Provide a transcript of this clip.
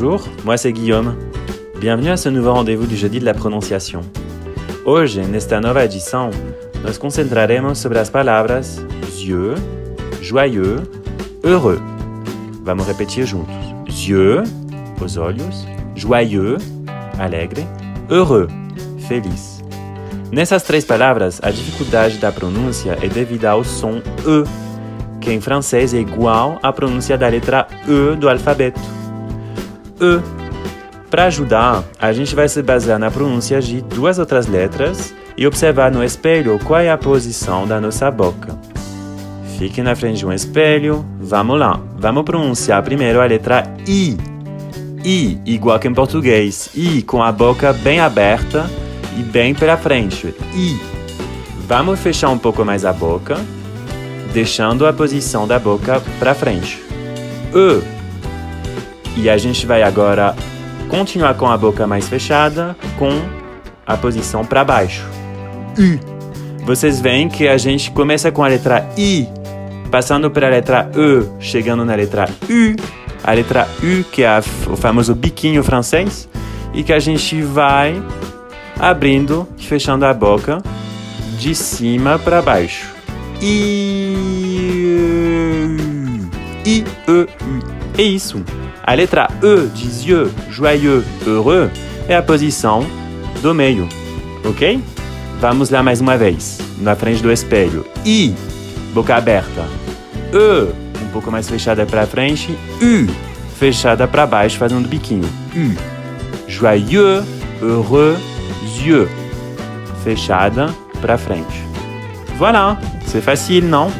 Bonjour, moi c'est Guillaume. Bienvenue à ce nouveau rendez-vous du jeudi de la prononciation. Hoje, nesta nova edição, nós concentraremos sobre as palavras yeux, joyeux, heureux. Vamos repetir juntos. Yeux, os olhos, joyeux, alegre, heureux, feliz. Nessas três palavras, a dificuldade da pronúncia é devida ao som E, que em francês é igual à pronúncia da letra E do alfabeto. E. Para ajudar, a gente vai se basear na pronúncia de duas outras letras e observar no espelho qual é a posição da nossa boca. Fique na frente de um espelho. Vamos lá. Vamos pronunciar primeiro a letra I. I, igual que em português. I com a boca bem aberta e bem para frente. I. Vamos fechar um pouco mais a boca, deixando a posição da boca para frente. E. E a gente vai agora continuar com a boca mais fechada, com a posição para baixo. U. Vocês veem que a gente começa com a letra I, passando pela letra E, chegando na letra U, a letra U, que é o famoso biquinho francês, e que a gente vai abrindo e fechando a boca de cima para baixo. I, I, E, U. É isso. A letra E de yeux, joyeux, heureux é a posição do meio, ok? Vamos lá mais uma vez, na frente do espelho. I, boca aberta. E, um pouco mais fechada para frente. U, fechada para baixo, fazendo biquinho. U. Joyeux, heureux, yeux. Fechada para frente. Voilà, c'est facile, não?